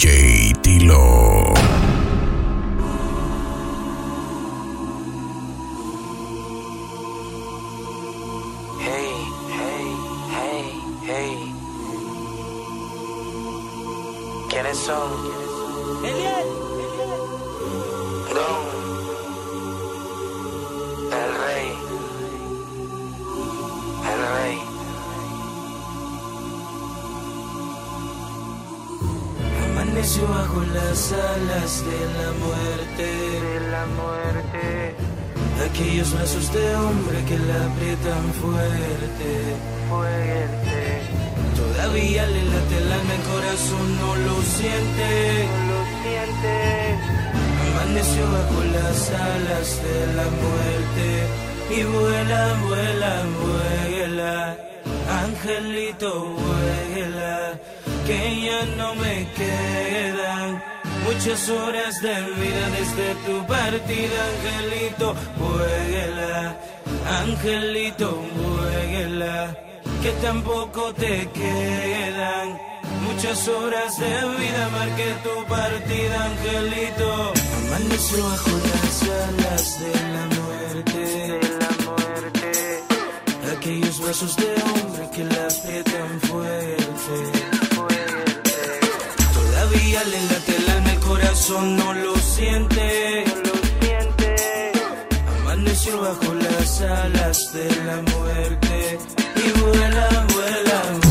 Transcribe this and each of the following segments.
DJ Tilo. Hey, hey, hey, hey. ¿Quiénes son? Las alas de la muerte. De la muerte. Aquellos brazos de hombre que la aprietan fuerte. Fuerte. Todavía le late el alma, el corazón no lo siente. Lo siente. Amaneció bajo las alas de la muerte. Y vuela, vuela, vuela. Angelito, vuela. Que ya no me quedan muchas horas de vida desde tu partida, Angelito, vuela. Angelito, vuela. Que tampoco te quedan muchas horas de vida. Marqué tu partida, Angelito. Amaneció bajo las alas de la muerte. De. Aquellos brazos de hombre que la aprietan fuerte. Todavía le late el alma, corazón no lo siente. Lo siente. Amaneció bajo las alas de la muerte. Y vuela, vuela, vuela.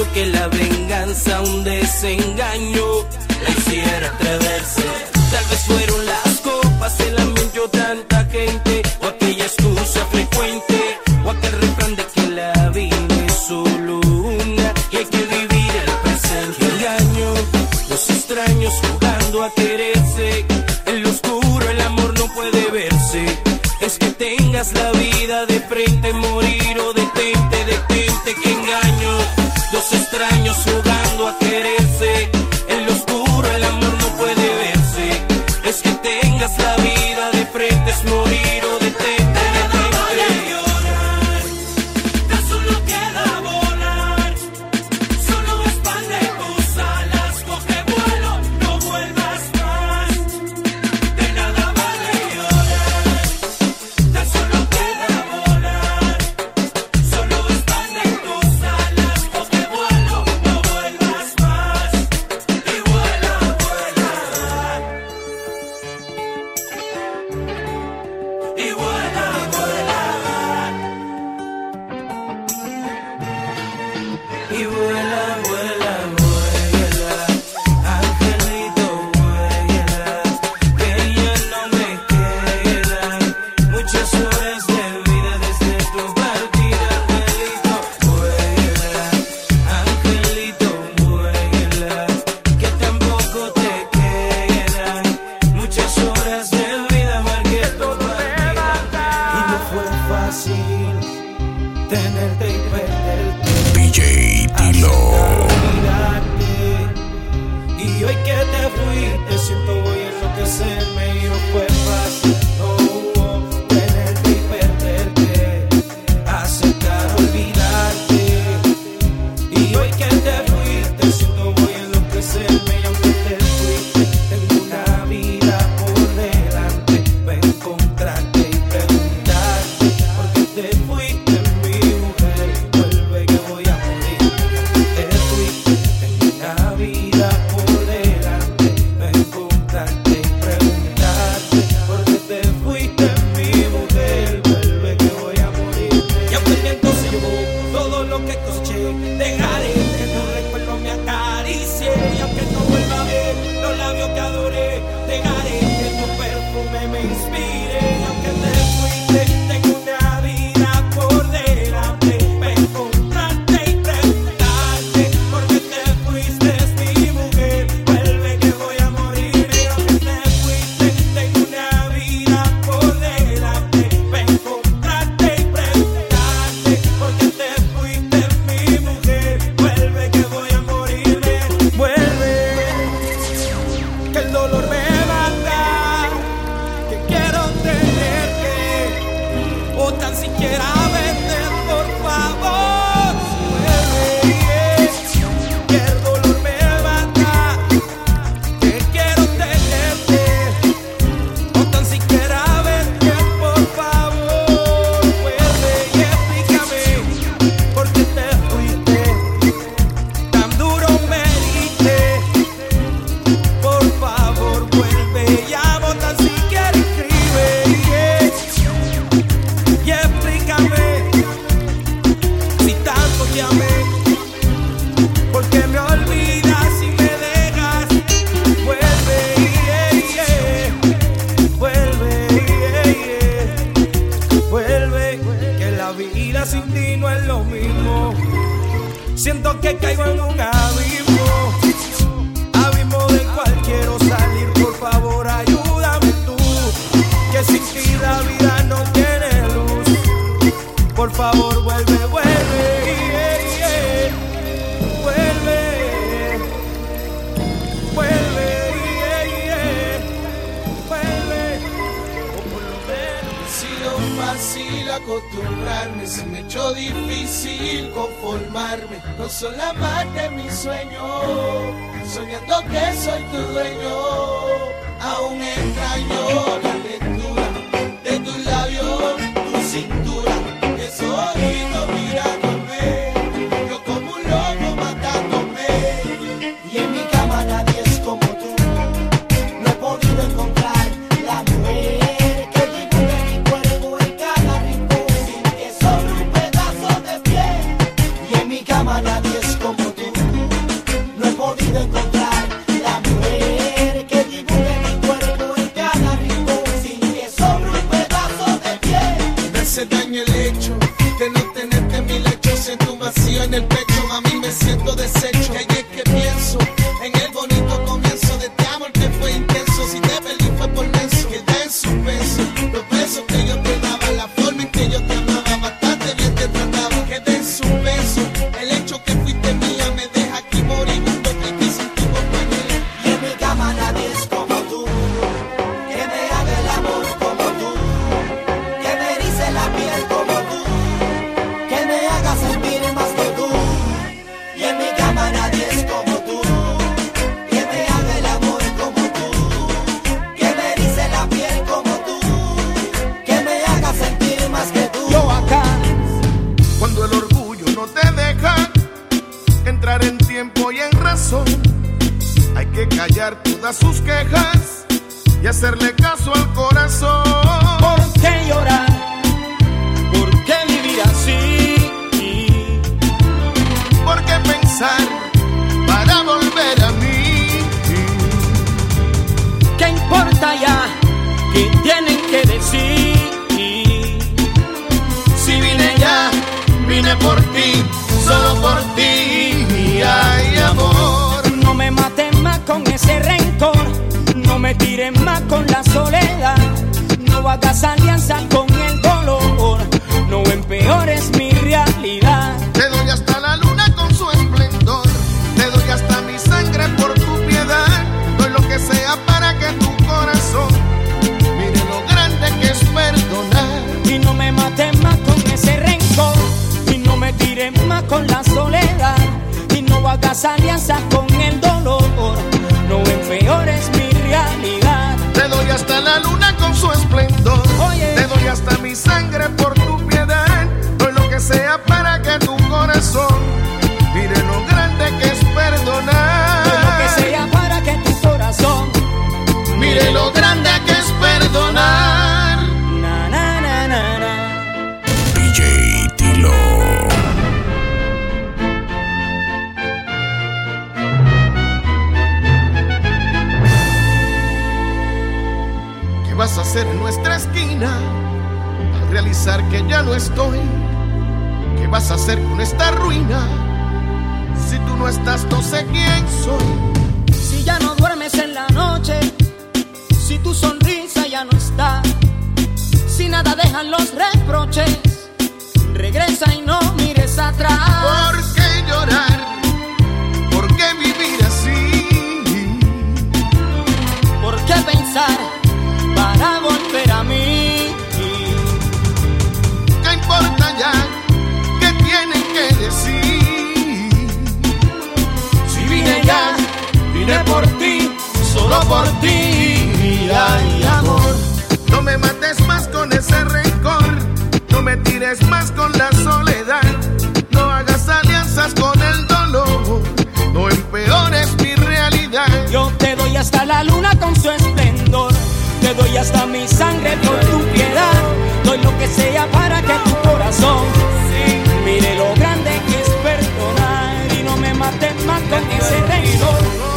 Pensó que la venganza, un desengaño, la hiciera atreverse. Tal vez fueron las copas, el ambiente, tanta gente, o aquella excusa frecuente, o aquel refrán de que la vida es solo una y hay que vivir el presente. Engaño, los extraños jugando a quererse. acostumbrarme, se me echó difícil conformarme. No soy la más de mis sueños, soñando que soy tu dueño, aún extraño. me tires más con la soledad, no hagas alianza con el dolor, no empeores mi realidad. Te doy hasta la luna con su esplendor, te doy hasta mi sangre por tu piedad, doy lo que sea para que tu corazón mire lo grande que es perdonar. Y no me mates más con ese rencor, y no me tires más con la soledad, y no hagas alianza con ser nuestra esquina al realizar que ya no estoy? ¿Qué vas a hacer con esta ruina? Si tú no estás, no sé quién soy. Si ya no duermes en la noche, si tu sonrisa ya no está, si nada dejan los reproches, regresa y no mires atrás. por ti, solo por ti, vida amor. No me mates más con ese rencor, no me tires más con la soledad, no hagas alianzas con el dolor, no empeores mi realidad. Yo te doy hasta la luna con su esplendor, te doy hasta mi sangre por tu piedad, doy lo que sea para que tu corazón mire lo grande que es perdonar y no me mates más con ese rencor.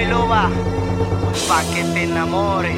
y luba, pa' que te enamores.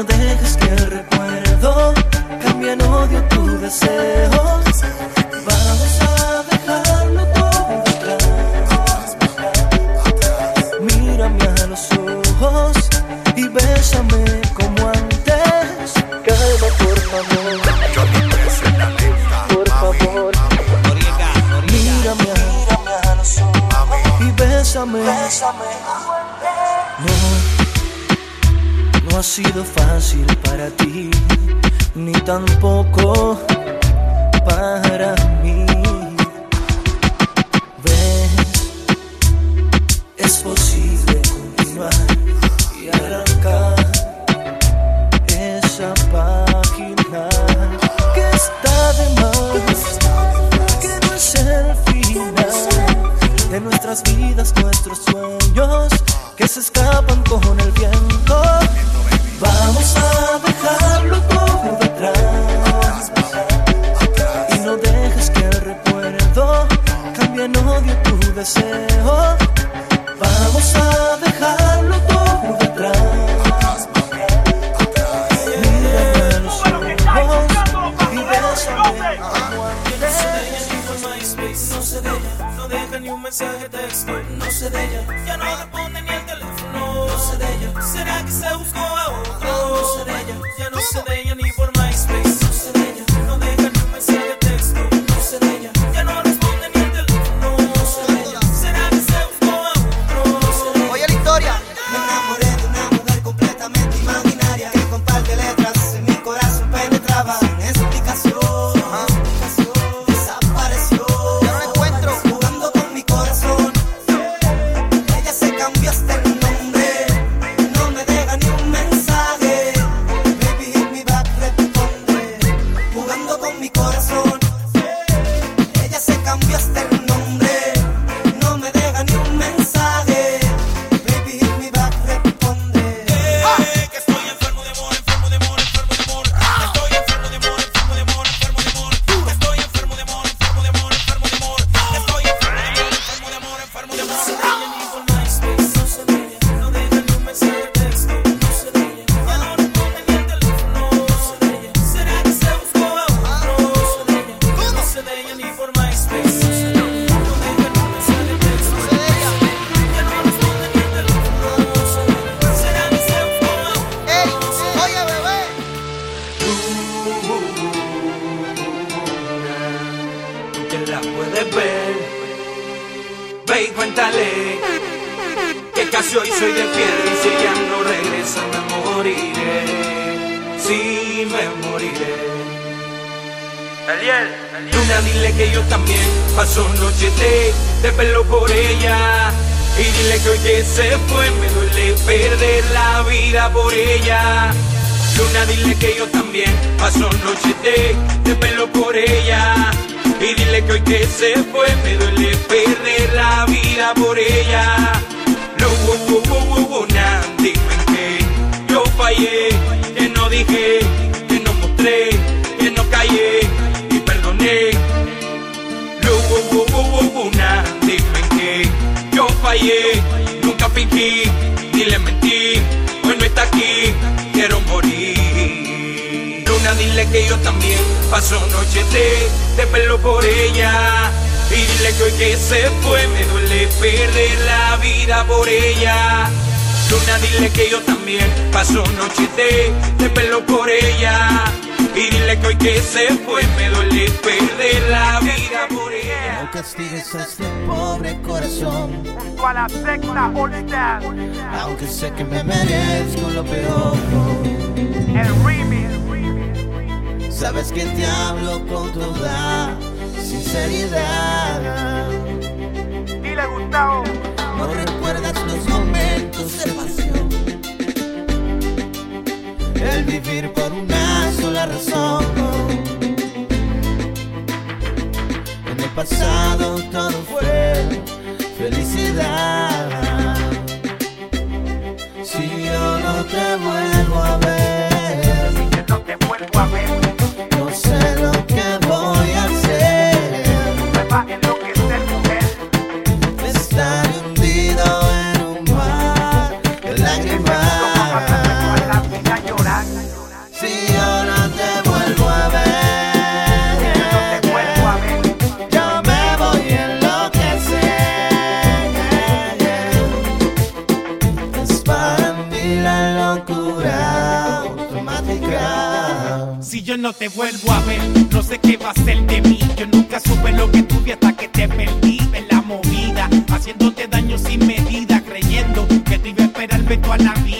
No dejes que el recuerdo cambie en odio tu deseo. Pennsylvania. You know the que yo también paso noche de, de pelo por ella. Y dile que hoy que se fue me duele perder la vida por ella. Luna, dile que yo también paso noche de, de pelo por ella. Y dile que hoy que se fue me duele perder la vida por ella. Lo, wo, que yo fallé, que no dije, dile que yo también paso noche de, de pelo por ella. Y dile que hoy que se fue me duele perder la vida por ella. Luna, dile que yo también paso noche de, de pelo por ella. Y dile que hoy que se fue me duele perder la vida por ella. No castigues a este pobre corazón, Junto a la secta aunque sé que me merezco lo peor. el remix. Sabes que te hablo con toda sinceridad. Dile Gustavo, No recuerdas los momentos de pasión. El vivir por una sola razón. En el pasado todo fue felicidad. Si yo no te vuelvo a ver, no te vuelvo a ver. No te vuelvo a ver, no sé qué va a ser de mí. Yo nunca supe lo que tuve hasta que te perdí en la movida, haciéndote daño sin medida, creyendo que te iba a esperarme toda la vida.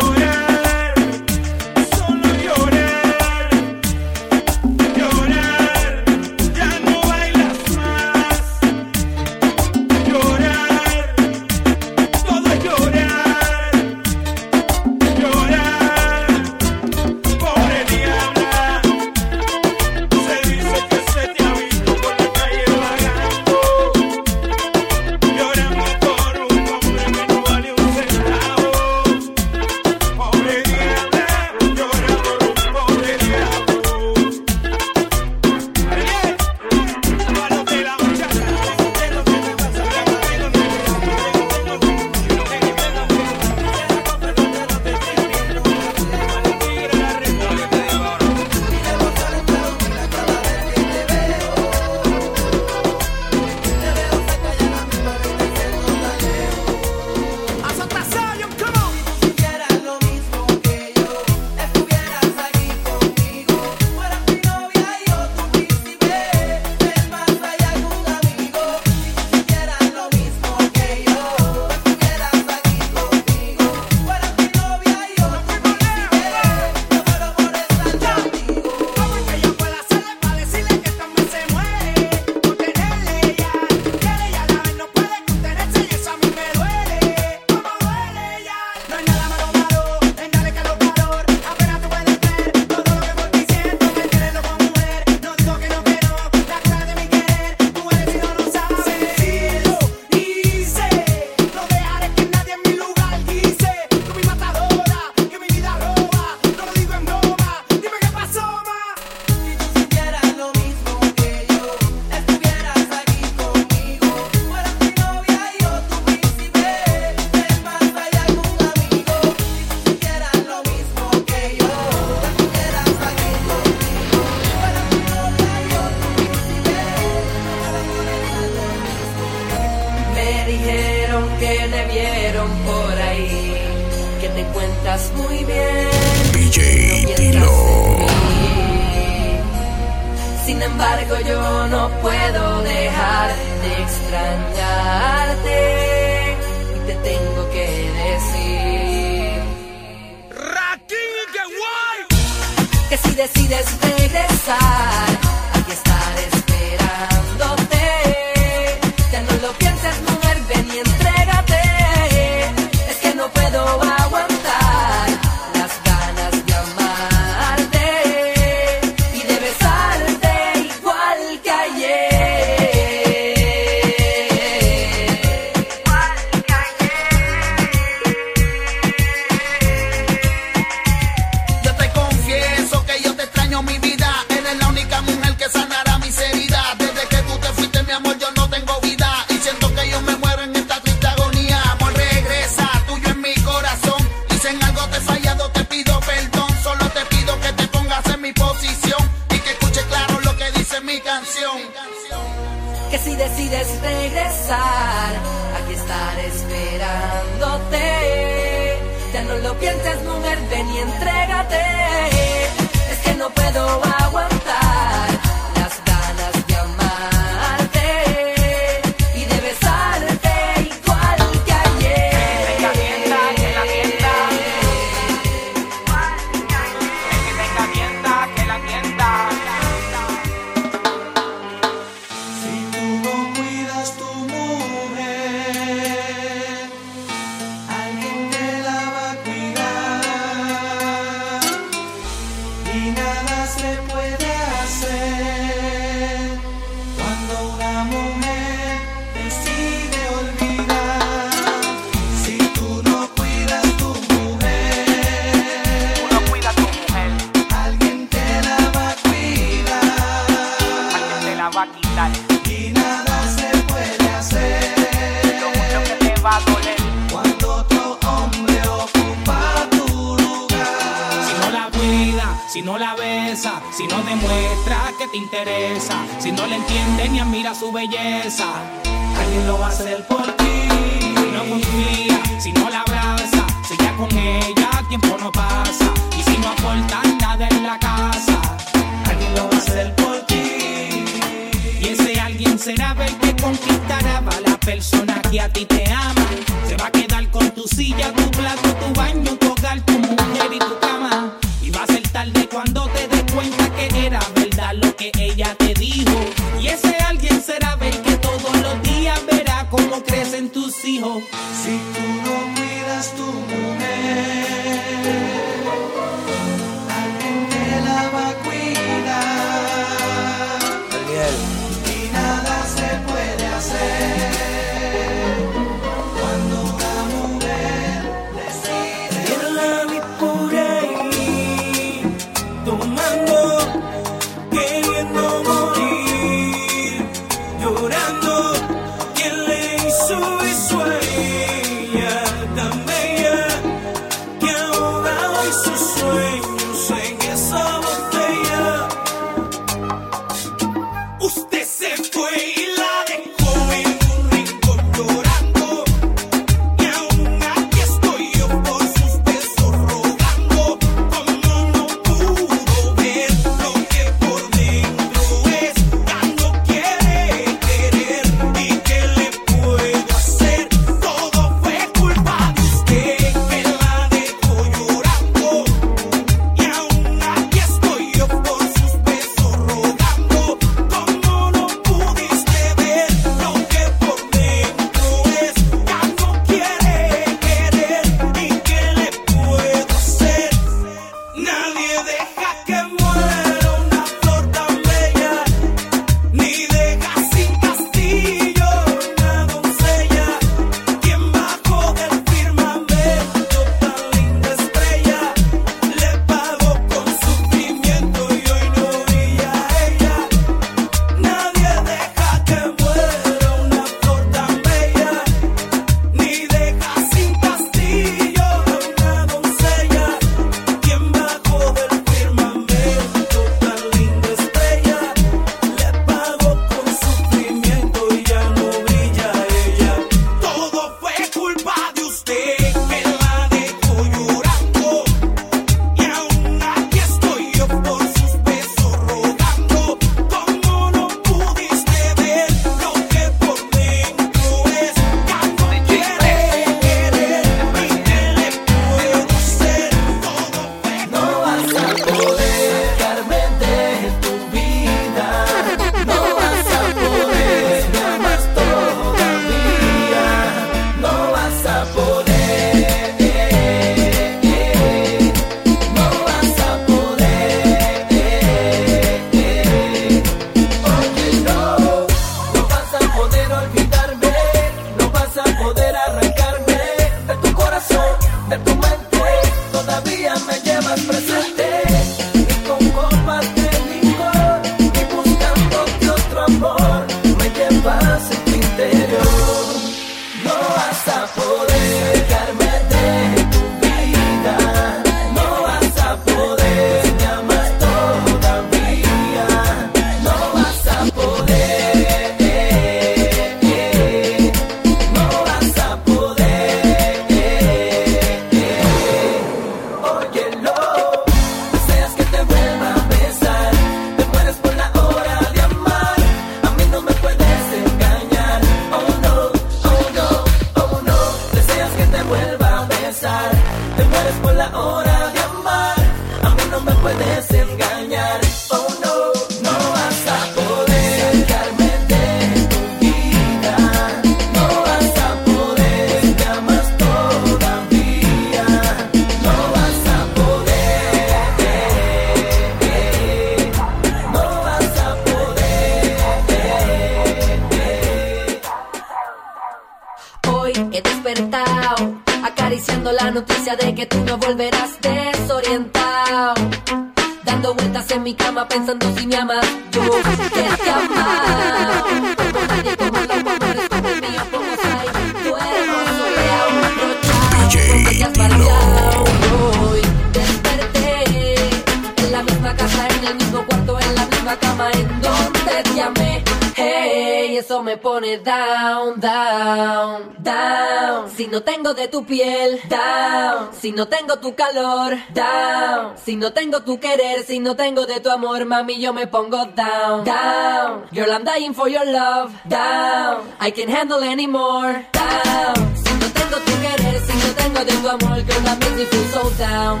Tengo de tu piel, down. Si no tengo tu calor, down. Si no tengo tu querer, si no tengo de tu amor, mami, yo me pongo down, down. Girl, I'm dying for your love, down. I can't handle anymore, down. Si no tengo tu querer, si no tengo de tu amor, girl, that makes me feel so down.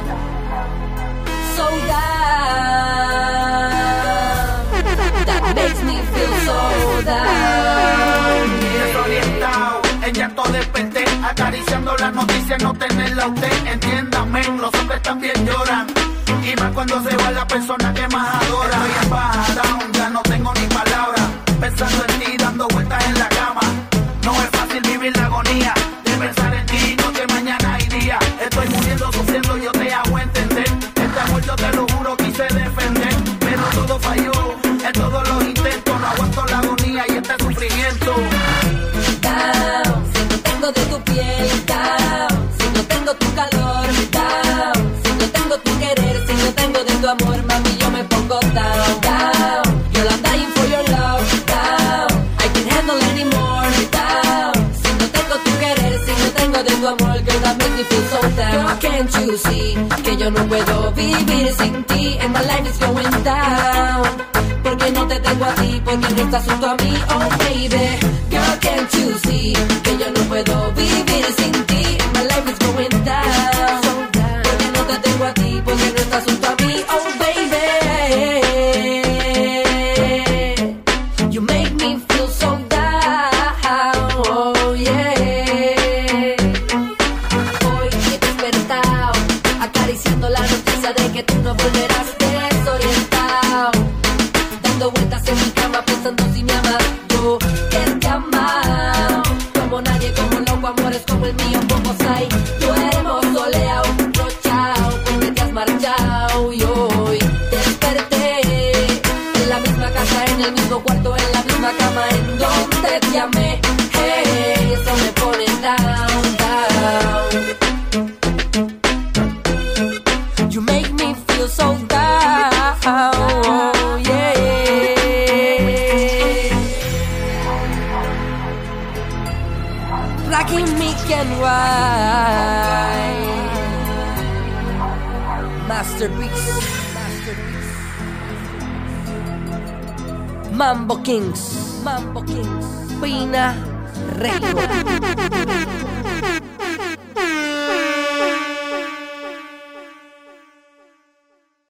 So down. That makes me feel so down. Acariciando las noticias, no tenerla usted, entiéndame, los hombres también lloran, y más cuando se va la persona que más adora, estoy en baja ya no tengo ni palabras, pensando en ti, dando vueltas en la cama, no es fácil vivir la agonía, You see que yo no puedo vivir sin ti? And my life is going down. Porque no te tengo a ti, porque no estás junto a mí, oh baby. Girl, can't you see que yo no puedo vivir walking